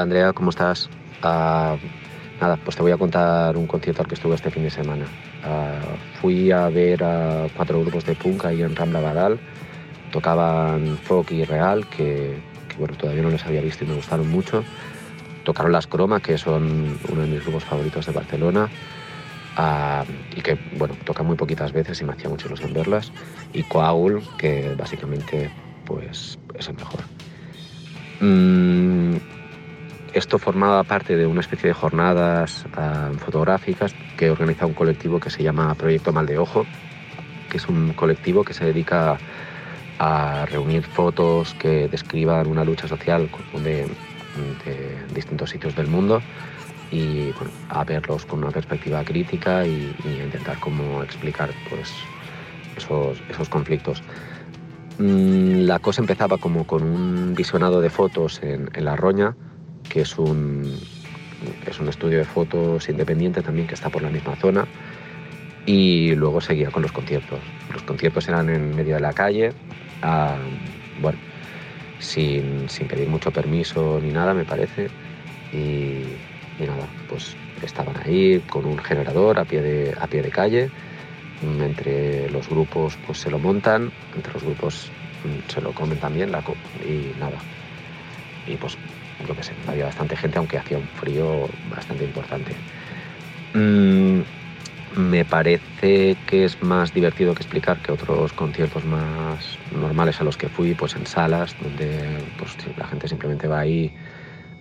Hola Andrea, ¿cómo estás? Ah, nada, pues te voy a contar un concierto al que estuve este fin de semana. Ah, fui a ver a cuatro grupos de punk ahí en Rambla Badal. Tocaban folk y real, que, bueno, todavía no les había visto y me gustaron mucho. Tocaron Las Croma, que son uno de mis grupos favoritos de Barcelona. Ah, y que bueno, tocan muy poquitas veces y me hacía mucha ilusión verlas. Y Coaul, que básicamente pues, es el mejor. Mm, esto formaba parte de una especie de jornadas ah, fotográficas que organiza un colectivo que se llama Proyecto Mal de Ojo, que es un colectivo que se dedica a reunir fotos que describan una lucha social de, distintos sitios del mundo y a verlos con una perspectiva crítica y, a intentar cómo explicar pues, esos, esos conflictos. Mm, La cosa empezaba como con un visionado de fotos en La Roña, que es un, es un estudio de fotos independiente también que está por la misma zona. Y luego seguía con los conciertos. Los conciertos eran en medio de la calle, bueno, sin, sin pedir mucho permiso ni nada, me parece. Y, nada, pues estaban ahí con un generador a pie de, a pie de calle. Entre los grupos pues se lo montan, entre los grupos mm, se lo comen también la y nada. Y pues yo qué sé, había bastante gente, aunque hacía un frío bastante importante. Mm, me parece que es más divertido que explicar que otros conciertos más normales a los que fui, pues en salas, donde pues, la gente simplemente va ahí,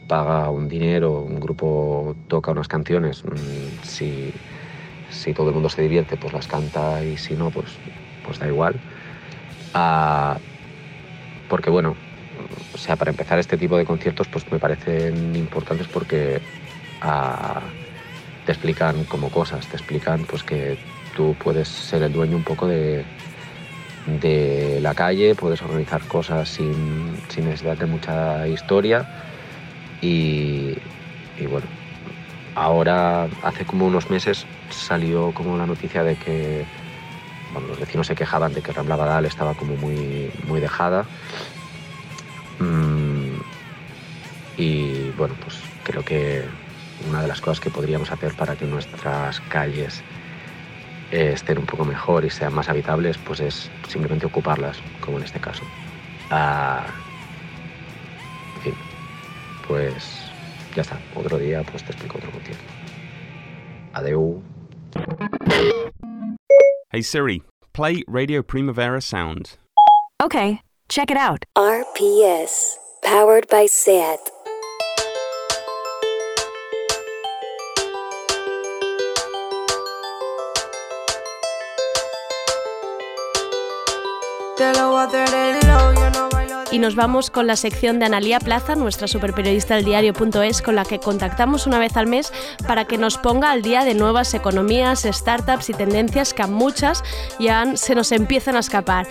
paga un dinero, un grupo toca unas canciones, mm, si, si todo el mundo se divierte, pues las canta y si no, pues, pues da igual. Ah, porque bueno, o sea, para empezar este tipo de conciertos pues me parecen importantes porque ah, te explican como cosas, te explican pues que tú puedes ser el dueño un poco de, de la calle, puedes organizar cosas sin, sin necesidad de mucha historia y, bueno, ahora hace como unos meses salió como la noticia de que los vecinos se quejaban de que Rambla Badal estaba como muy, muy dejada. Mm, y bueno, pues creo que una de las cosas que podríamos hacer para que nuestras calles eh, estén un poco mejor y sean más habitables, pues es simplemente ocuparlas, como en este caso. Ah, en fin, pues ya está. Otro día pues te explico otro concierto. Adeu. Hey Siri, play Radio Primavera Sound. Okay, check it out. RPS, powered by SAT. Te lo voy a hacer el y nos vamos con la sección de Analía Plaza, nuestra superperiodista del diario.es, con la que contactamos una vez al mes para que nos ponga al día de nuevas economías, startups y tendencias que a muchas ya se nos empiezan a escapar.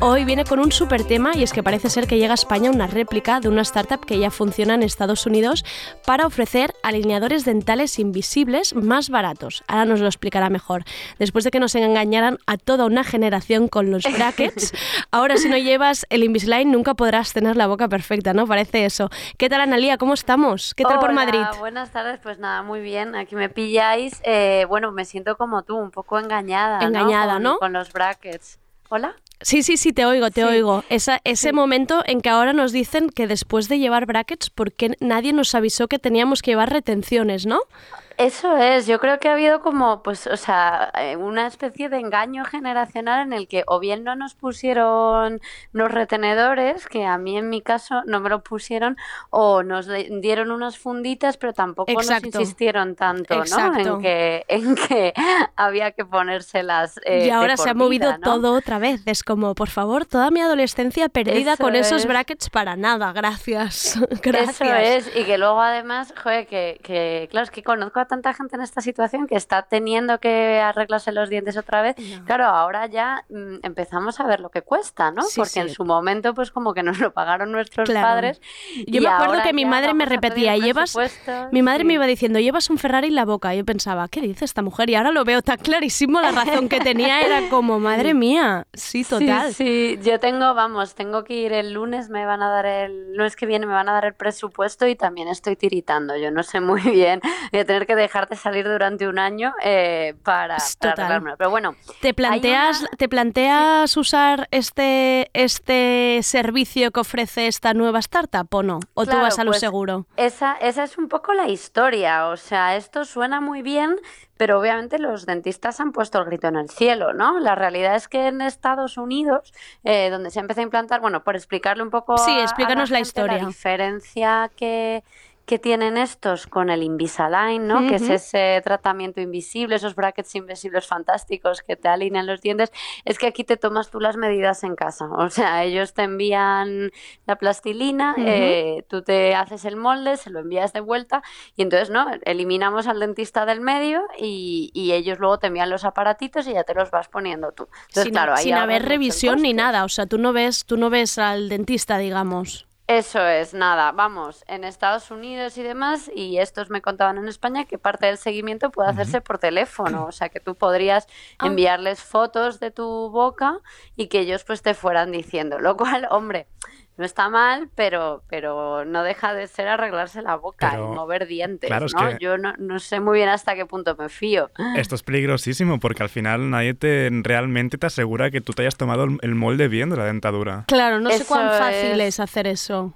Hoy viene con un super tema y es que parece ser que llega a España una réplica de una startup que ya funciona en Estados Unidos para ofrecer alineadores dentales invisibles más baratos. Ahora nos lo explicará mejor. Después de que nos engañaran a toda una generación con los brackets, ahora si no llevas el Invisalign nunca podrás tener la boca perfecta, ¿no? Parece eso. ¿Qué tal, Analía? ¿Cómo estamos? ¿Qué tal por Madrid? Buenas tardes, pues nada, muy bien. Aquí me pilláis. Eh, bueno, me siento como tú, un poco engañada. Engañada, ¿no? ¿no? Con los brackets. ¿Hola? Sí, sí, sí, te oigo, te oigo. Esa, ese momento en que ahora nos dicen que después de llevar brackets, ¿por qué nadie nos avisó que teníamos que llevar retenciones, no? Eso es, yo creo que ha habido como, pues, o sea, eh, una especie de engaño generacional en el que o bien no nos pusieron los retenedores, que a mí en mi caso no me lo pusieron, o nos dieron unas funditas, pero tampoco nos insistieron tanto, ¿no? En que, en que había que ponérselas. Eh, y ahora se ha movido todo otra vez. Es como, por favor, toda mi adolescencia perdida con esos brackets para nada, gracias. gracias. Eso es, y que luego además, joder, que, que claro, es que conozco a tanta gente en esta situación que está teniendo que arreglarse los dientes otra vez. Claro, ahora ya mm, empezamos a ver lo que cuesta, ¿no? Porque en su momento, pues como que nos lo pagaron nuestros padres. Yo me acuerdo que mi madre me repetía, llevas. Mi madre me iba diciendo, llevas un Ferrari en la boca. Y yo pensaba, ¿qué dice esta mujer? Y ahora lo veo tan clarísimo. La razón que tenía era como, madre mía, sí, total. Sí, yo tengo, vamos, tengo que ir el lunes, me van a dar el lunes que viene, me van a dar el presupuesto y también estoy tiritando. Yo no sé muy bien, voy a tener que dejarte salir durante un año eh, para, para Pero bueno, ¿te planteas, ¿te planteas usar este, este servicio que ofrece esta nueva startup o no? ¿O tú vas a lo pues seguro? Esa, esa es un poco la historia. O sea, esto suena muy bien, pero obviamente los dentistas han puesto el grito en el cielo, ¿no? La realidad es que en Estados Unidos, eh, donde se empezó a implantar, bueno, por explicarle un poco. Sí, explícanos la, historia. La diferencia que que tienen estos con el Invisalign, ¿no? Que es ese tratamiento invisible, esos brackets invisibles fantásticos que te alinean los dientes, es que aquí te tomas tú las medidas en casa. O sea, ellos te envían la plastilina, eh, tú te haces el molde, se lo envías de vuelta y entonces, ¿no? Eliminamos al dentista del medio y, ellos luego te envían los aparatitos y ya te los vas poniendo tú. Entonces, sin, claro, sin haber revisión ni nada, o sea, tú no ves, tú no ves al dentista, digamos. Eso es, nada, vamos, en Estados Unidos y demás, y estos me contaban en España que parte del seguimiento puede hacerse por teléfono, o sea que tú podrías ah. enviarles fotos de tu boca y que ellos pues te fueran diciendo, lo cual, hombre, no está mal, pero, pero no deja de ser arreglarse la boca y mover dientes. ¿no? Yo no, no, sé muy bien hasta qué punto me fío. Esto es peligrosísimo porque al final nadie te realmente te asegura que tú te hayas tomado el molde bien de la dentadura. Claro, no sé cuán fácil es hacer eso.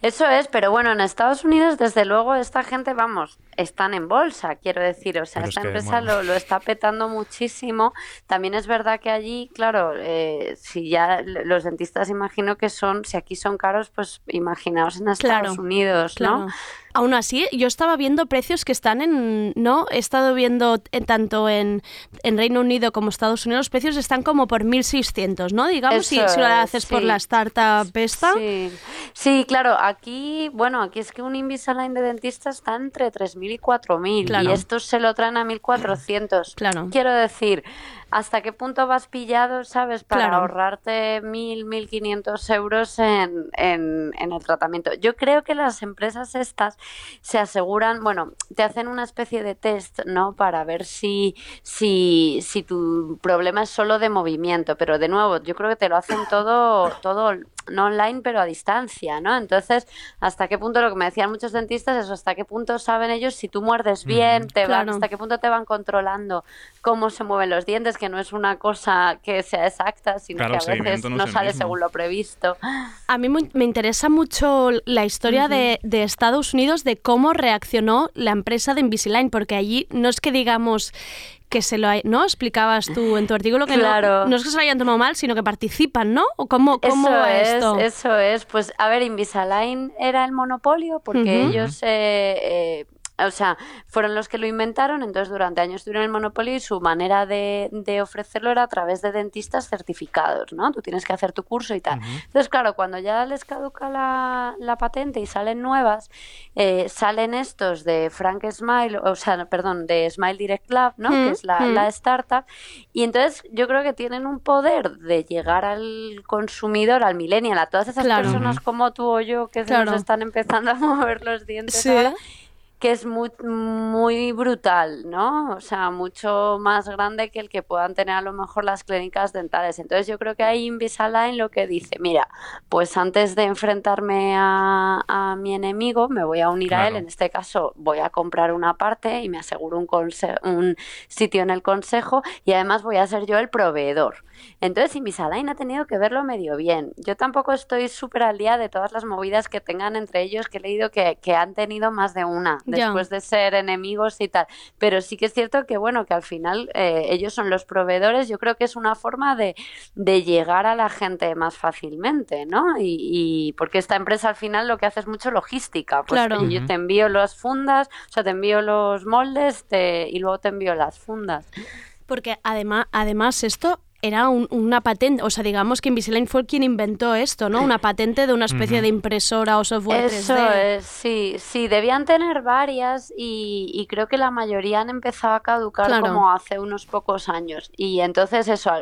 Eso es, pero bueno, en Estados Unidos, desde luego, esta gente, vamos, están en bolsa, quiero decir. O sea, esta empresa lo, lo, está petando muchísimo. También es verdad que allí, claro, eh, si ya los dentistas imagino que son, si aquí son caros, pues imaginaos en Estados Unidos, ¿no? Aún así, yo estaba viendo precios que están en, ¿no? He estado viendo en, tanto en, en, Reino Unido como Estados Unidos, los precios están como por 1.600, ¿no? Digamos, si, si, lo haces por la startup esta. Sí. sí. claro, aquí, bueno, aquí es que un Invisalign de dentista está entre 3.000 y 4.000 y estos se lo traen a 1.400. Claro. Quiero decir, hasta qué punto vas pillado, ¿sabes? Para ahorrarte mil, mil quinientos euros en, en, el tratamiento. Yo creo que las empresas estas se aseguran, bueno, te hacen una especie de test, ¿no? Para ver si, si, si tu problema es solo de movimiento, pero de nuevo, yo creo que te lo hacen todo, todo no online, pero a distancia, ¿no? Entonces, ¿hasta qué punto, lo que me decían muchos dentistas, es hasta qué punto saben ellos si tú muerdes bien, te van, hasta qué punto te van controlando cómo se mueven los dientes, que no es una cosa que sea exacta, sino que a veces no, sale según lo previsto. A mí me interesa mucho la historia de, de, Estados Unidos, de cómo reaccionó la empresa de Invisalign, porque allí no es que digamos que se lo hay, ¿no? Explicabas tú en tu artículo que Claro. no, no es que se lo hayan tomado mal, sino que participan, ¿no? ¿O cómo, cómo eso va es, esto? Eso es. Pues a ver, Invisalign era el monopolio porque ellos, eh, eh, o sea, fueron los que lo inventaron, entonces durante años tuvieron el monopolio y su manera de, de ofrecerlo era a través de dentistas certificados, ¿no? Tú tienes que hacer tu curso y tal. Entonces, claro, cuando ya les caduca la, la patente y salen nuevas, eh, salen estos de Frank Smile, o sea, perdón, de Smile Direct Lab, ¿no? Mm, Que es la, mm. la startup. Y entonces yo creo que tienen un poder de llegar al consumidor, al millennial, a todas esas Claro. personas como tú o yo que se nos están empezando a mover los dientes Sí. ahora, que es muy, muy brutal, ¿no? O sea, mucho más grande que el que puedan tener a lo mejor las clínicas dentales. Entonces yo creo que ahí Invisalign lo que dice, mira, pues antes de enfrentarme a, a mi enemigo, me voy a unir a él, en este caso voy a comprar una parte y me aseguro un, un sitio en el consejo y además voy a ser yo el proveedor. Entonces Invisalign ha tenido que verlo medio bien. Yo tampoco estoy súper al día de todas las movidas que tengan entre ellos, que he leído que, que han tenido más de una Después de ser enemigos y tal. Pero sí que es cierto que, bueno, que al final eh, ellos son los proveedores. Yo creo que es una forma de, de llegar a la gente más fácilmente, ¿no? Y, y porque esta empresa al final lo que hace es mucho logística. Pues Claro. yo te envío las fundas, o sea, te envío los moldes te- y luego te envío las fundas. Porque además, además esto era un- una patente, o sea, digamos que Invisalign fue quien inventó esto, ¿no? Una patente de una especie de impresora o software Eso 3D. es, sí, sí, debían tener varias y, y creo que la mayoría han empezado a caducar Claro. como hace unos pocos años. Y entonces eso,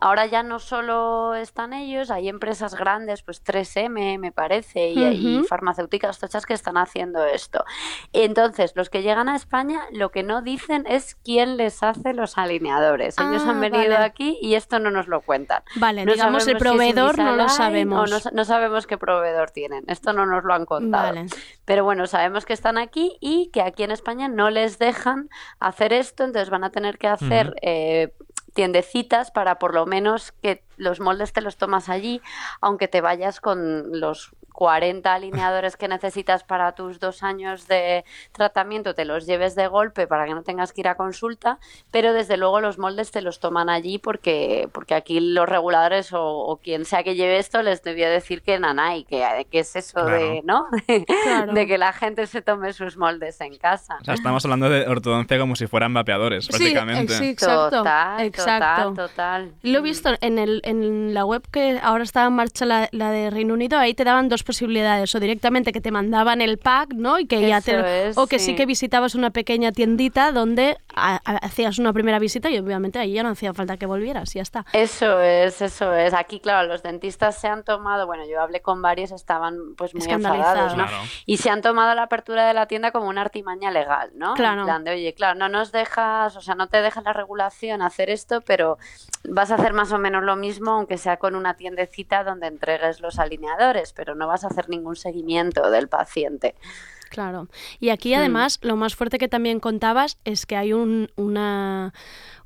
ahora ya no solo están ellos, hay empresas grandes, pues 3M me parece, y, y Ujú. farmacéuticas tochas que están haciendo esto. Entonces, los que llegan a España lo que no dicen es quién les hace los alineadores. Ellos Ah, han venido vale. aquí y esto no nos lo cuentan. Vale, No digamos el si proveedor no lo sabemos. no sa- no sabemos qué proveedor tienen. Esto no nos lo han contado. Vale. Pero bueno, sabemos que están aquí y que aquí en España no les dejan hacer esto, entonces van a tener que hacer eh, tiendecitas para por lo menos que los moldes te los tomas allí, aunque te vayas con los 40 alineadores que necesitas para tus dos años de tratamiento, te los lleves de golpe para que no tengas que ir a consulta, pero desde luego los moldes te los toman allí porque, porque aquí los reguladores o, o quien sea que lleve esto les debió decir que nanay, que, que es eso de, ¿no? Claro. de que la gente se tome sus moldes en casa. O sea, estamos hablando de ortodoncia como si fueran vapeadores, Sí, prácticamente. eh, sí, exacto. Total, exacto. total, total. Lo he visto en, el, en la web que ahora está en marcha la, la de Reino Unido, ahí te daban dos posibilidades, o directamente que te mandaban el pack, ¿no? Y que ya Eso te, es, o que sí. sí. que visitabas una pequeña tiendita donde a- a- hacías una primera visita y obviamente ahí ya no hacía falta que volvieras, y ya está. Eso es, eso es. Aquí, claro, los dentistas se han tomado, bueno, yo hablé con varios, estaban pues muy Escandalizados. enfadados, ¿no? Claro. Y se han tomado la apertura de la tienda como una artimaña legal, ¿no? Claro. En plan de, oye, claro, no nos dejas, o sea, no te deja la regulación hacer esto, pero vas a hacer más o menos lo mismo, aunque sea con una tiendecita donde entregues los alineadores, pero no vas a hacer ningún seguimiento del paciente. Claro. Y aquí Hmm. además lo más fuerte que también contabas es que hay un, una,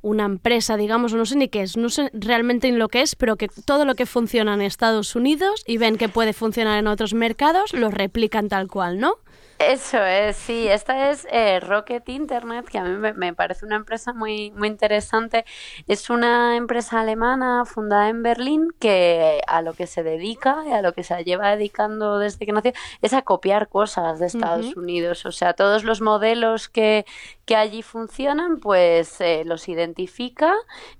una empresa, digamos, no sé ni qué es, no sé realmente ni lo que es, pero que todo lo que funciona en Estados Unidos y ven que puede funcionar en otros mercados, lo replican tal cual, ¿no? Eso es, sí, esta es eh, Rocket Internet, que a mí me, me parece una empresa muy, muy interesante. Es una empresa alemana fundada en Berlín que a lo que se dedica y a lo que se lleva dedicando desde que nació es a copiar cosas de Estados. Unidos. O sea, todos los modelos que, que allí funcionan, pues eh, los identifica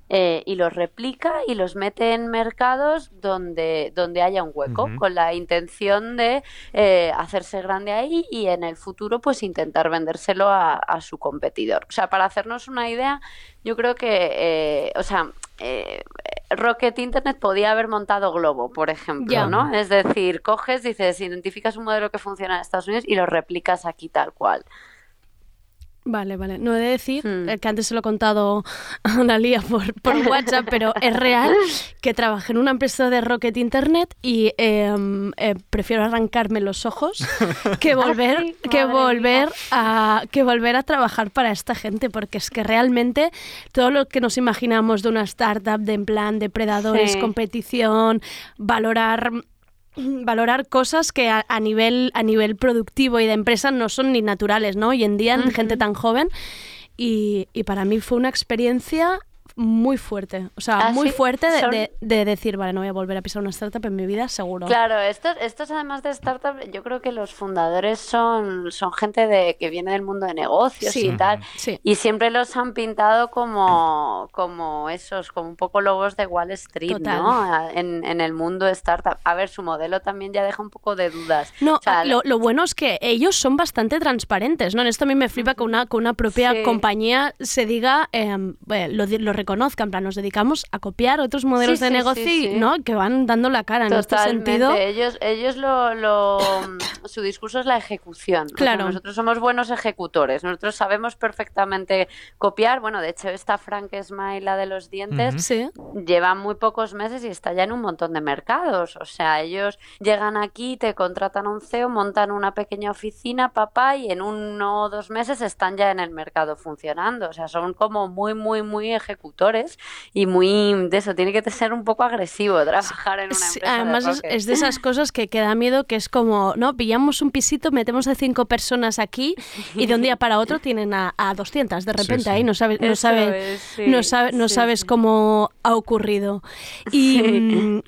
eh, y los replica y los mete en mercados donde, donde haya un hueco, con la intención de eh, hacerse grande ahí y en el futuro pues intentar vendérselo a, a su competidor. O sea, para hacernos una idea, yo creo que, eh, o sea, eh, Rocket Internet podía haber montado Globo, por ejemplo. ¿no? Es decir, coges, dices, identificas un modelo que funciona en Estados Unidos y lo replicas aquí tal cual. Vale, vale. No he de decir, Hmm. eh, que antes se lo he contado a Analia por, por WhatsApp, pero es real que trabajé en una empresa de Rocket Internet y eh, eh, prefiero arrancarme los ojos que volver, que volver a que volver a trabajar para esta gente, porque es que realmente todo lo que nos imaginamos de una startup, de en plan depredadores, Sí. competición, valorar valorar cosas que a, a nivel a nivel productivo y de empresa no son ni naturales, ¿no? Hoy en día en gente tan joven y, y para mí fue una experiencia muy fuerte, o sea, Ah, muy sí, fuerte de, son- de- de decir, vale, no voy a volver a pisar una startup en mi vida, seguro. Claro, estos, estos además de startup, yo creo que los fundadores son, son gente de que viene del mundo de negocios Sí, y tal, sí. y siempre los han pintado como, como esos, como un poco lobos de Wall Street, Total. ¿no? En, en el mundo de startup. A ver, su modelo también ya deja un poco de dudas. No, O sea, lo, lo bueno es que ellos son bastante transparentes, ¿no? En esto a mí me flipa que una, que una propia Sí. compañía se diga, eh, bueno, lo, lo reconozca, en plan, nos dedicamos a copiar otros modelos Sí, de sí, negocio, sí. ¿no? Que van dando la cara en este sentido. Ellos, ellos lo, lo- su discurso es la ejecución. O sea, Claro. nosotros somos buenos ejecutores. Nosotros sabemos perfectamente copiar. Bueno, de hecho, esta Frank Smile, la de los dientes, lleva muy pocos meses y está ya en un montón de mercados. O sea, ellos llegan aquí, te contratan un CEO, montan una pequeña oficina, papá, y en uno o dos meses están ya en el mercado funcionando. O sea, son como muy, muy, muy ejecutores y muy de eso. Tiene que ser un poco agresivo trabajar en una Sí, empresa. de además es, rockers. es de esas cosas que, que da miedo, que es como, ¿no? Pillamos un pisito, metemos a cinco personas aquí y de un día para otro tienen a, a 200 de repente sí. ahí, no sabes, no sabe, es, sí, no sabe- no sí, sabes cómo ha ocurrido. Y mm,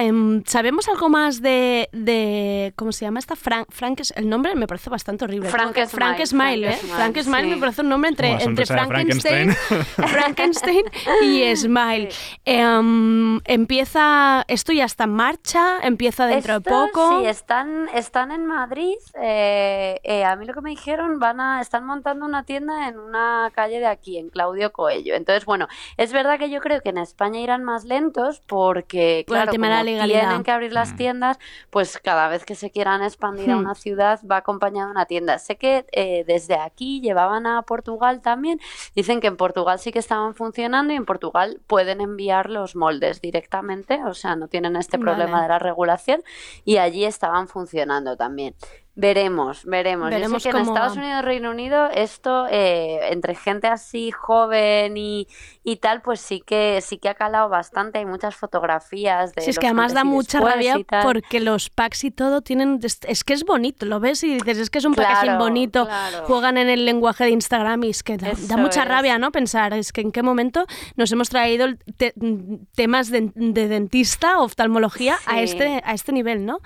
em, sabemos algo más de, de ¿cómo se llama esta? Frank, Frank es el nombre me parece bastante horrible. Frank Frank Smile, Smile, ¿eh? Frank Smile, Frank Smile me sí. parece un nombre entre, entre de Frankenstein, Frankenstein y Smile. Em, empieza, esto ya está en marcha, empieza dentro de poco. Sí, están, están en Madrid. eh, eh, a mí lo que me dijeron, van a, están montando una tienda en una calle de aquí, en Claudio Coello. Entonces, bueno, es verdad que yo creo que en España irán más lentos porque, Por el claro, tema de la como legalidad. tienen que abrir las tiendas, pues cada vez que se quieran expandir a Hmm. una ciudad va acompañada de una tienda. Sé que eh, desde aquí llevaban a Portugal también. Dicen que en Portugal sí que estaban funcionando y en Portugal pueden enviar los moldes directamente, o sea, no tienen este problema Vale. de la regulación y allí estaban funcionando también. Veremos, veremos. Veremos Yo sé que en Estados. Unidos, Reino Unido, esto eh, entre gente así joven y, y tal, pues sí que sí que ha calado bastante. Hay muchas fotografías de Sí, es que además da mucha después rabia porque los packs y todo tienen. Es es que es bonito, lo ves y dices, es que es un packaging bonito. claro. Juegan en el lenguaje de Instagram y es que da, mucha es. rabia, ¿no? Pensar, es que en qué momento nos hemos traído te- temas de, de dentista, oftalmología, a, este, a este nivel, ¿no?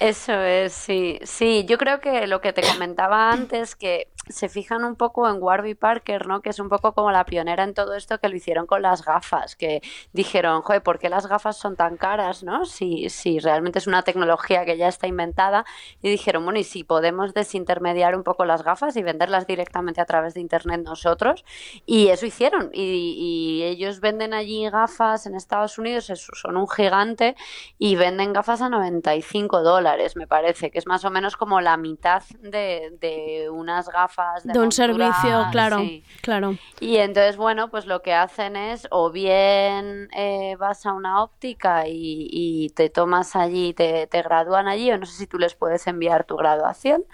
Eso es, sí, sí. Yo creo que lo que te comentaba antes, que se fijan un poco en Warby Parker, ¿no? Que es un poco como la pionera en todo esto que lo hicieron con las gafas, que dijeron, joder, ¿por qué las gafas son tan caras, no? Si, si realmente es una tecnología que ya está inventada. Y dijeron, bueno, ¿y si podemos desintermediar un poco las gafas y venderlas directamente a través de Internet nosotros? Y eso hicieron. Y, ellos venden allí gafas en Estados Unidos, son un gigante, y venden gafas a 95 dólares, me parece, que es más o menos como la mitad de, de unas gafas de, De un montura, servicio, claro, sí. claro. Y entonces, bueno, pues lo que hacen es o bien eh, vas a una óptica y, y te tomas allí, te, te gradúan allí, o no sé si tú les puedes enviar tu graduación,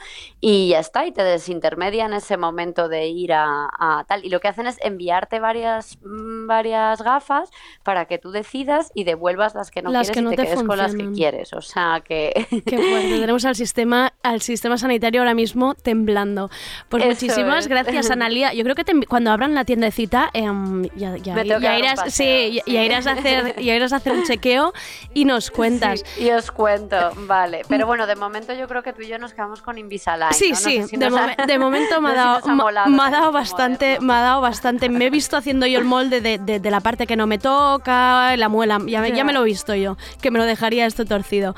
y ya está, y te desintermedian ese momento de ir a, a tal. Y lo que hacen es enviarte varias, mm, varias gafas para que tú decidas y devuelvas las que no Las quieres que no y te, te quedes con las que quieres. O sea que... Qué fuerte. Tenemos al sistema, al sistema sanitario ahora mismo temblando. Pues Eso muchísimas es. gracias, Analia. Yo creo que te cuando abran la tiendecita, em, ya, irás, paseo, sí, ya- sí. ya irás a hacer, ya irás a hacer un chequeo y nos cuentas. Sí, y os cuento, vale. Pero bueno, de momento yo creo que tú y yo nos quedamos con Invisalign. Sí, ¿no? No sí, si de, ha- momento me ha si dado, nos ha ma- molado me ha el dado equipo bastante, me ha dado bastante. Me he visto haciendo yo el molde de, de- de la parte que no me toca, la muela, ya, me- ya Ya. me lo he visto yo, que me lo dejaría esto torcido.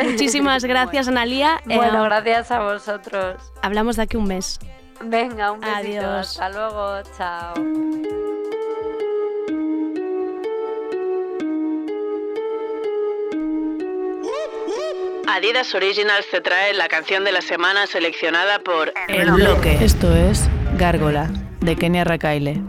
Muchísimas gracias, Analia. Bueno, Eh, gracias a vosotros. Hablamos de aquí un mes. Venga, un besito. Adiós. Hasta luego. Chao. Adidas Originals te trae la canción de la semana seleccionada por El bloque. Esto es Gárgola, de Kenia Rakaile.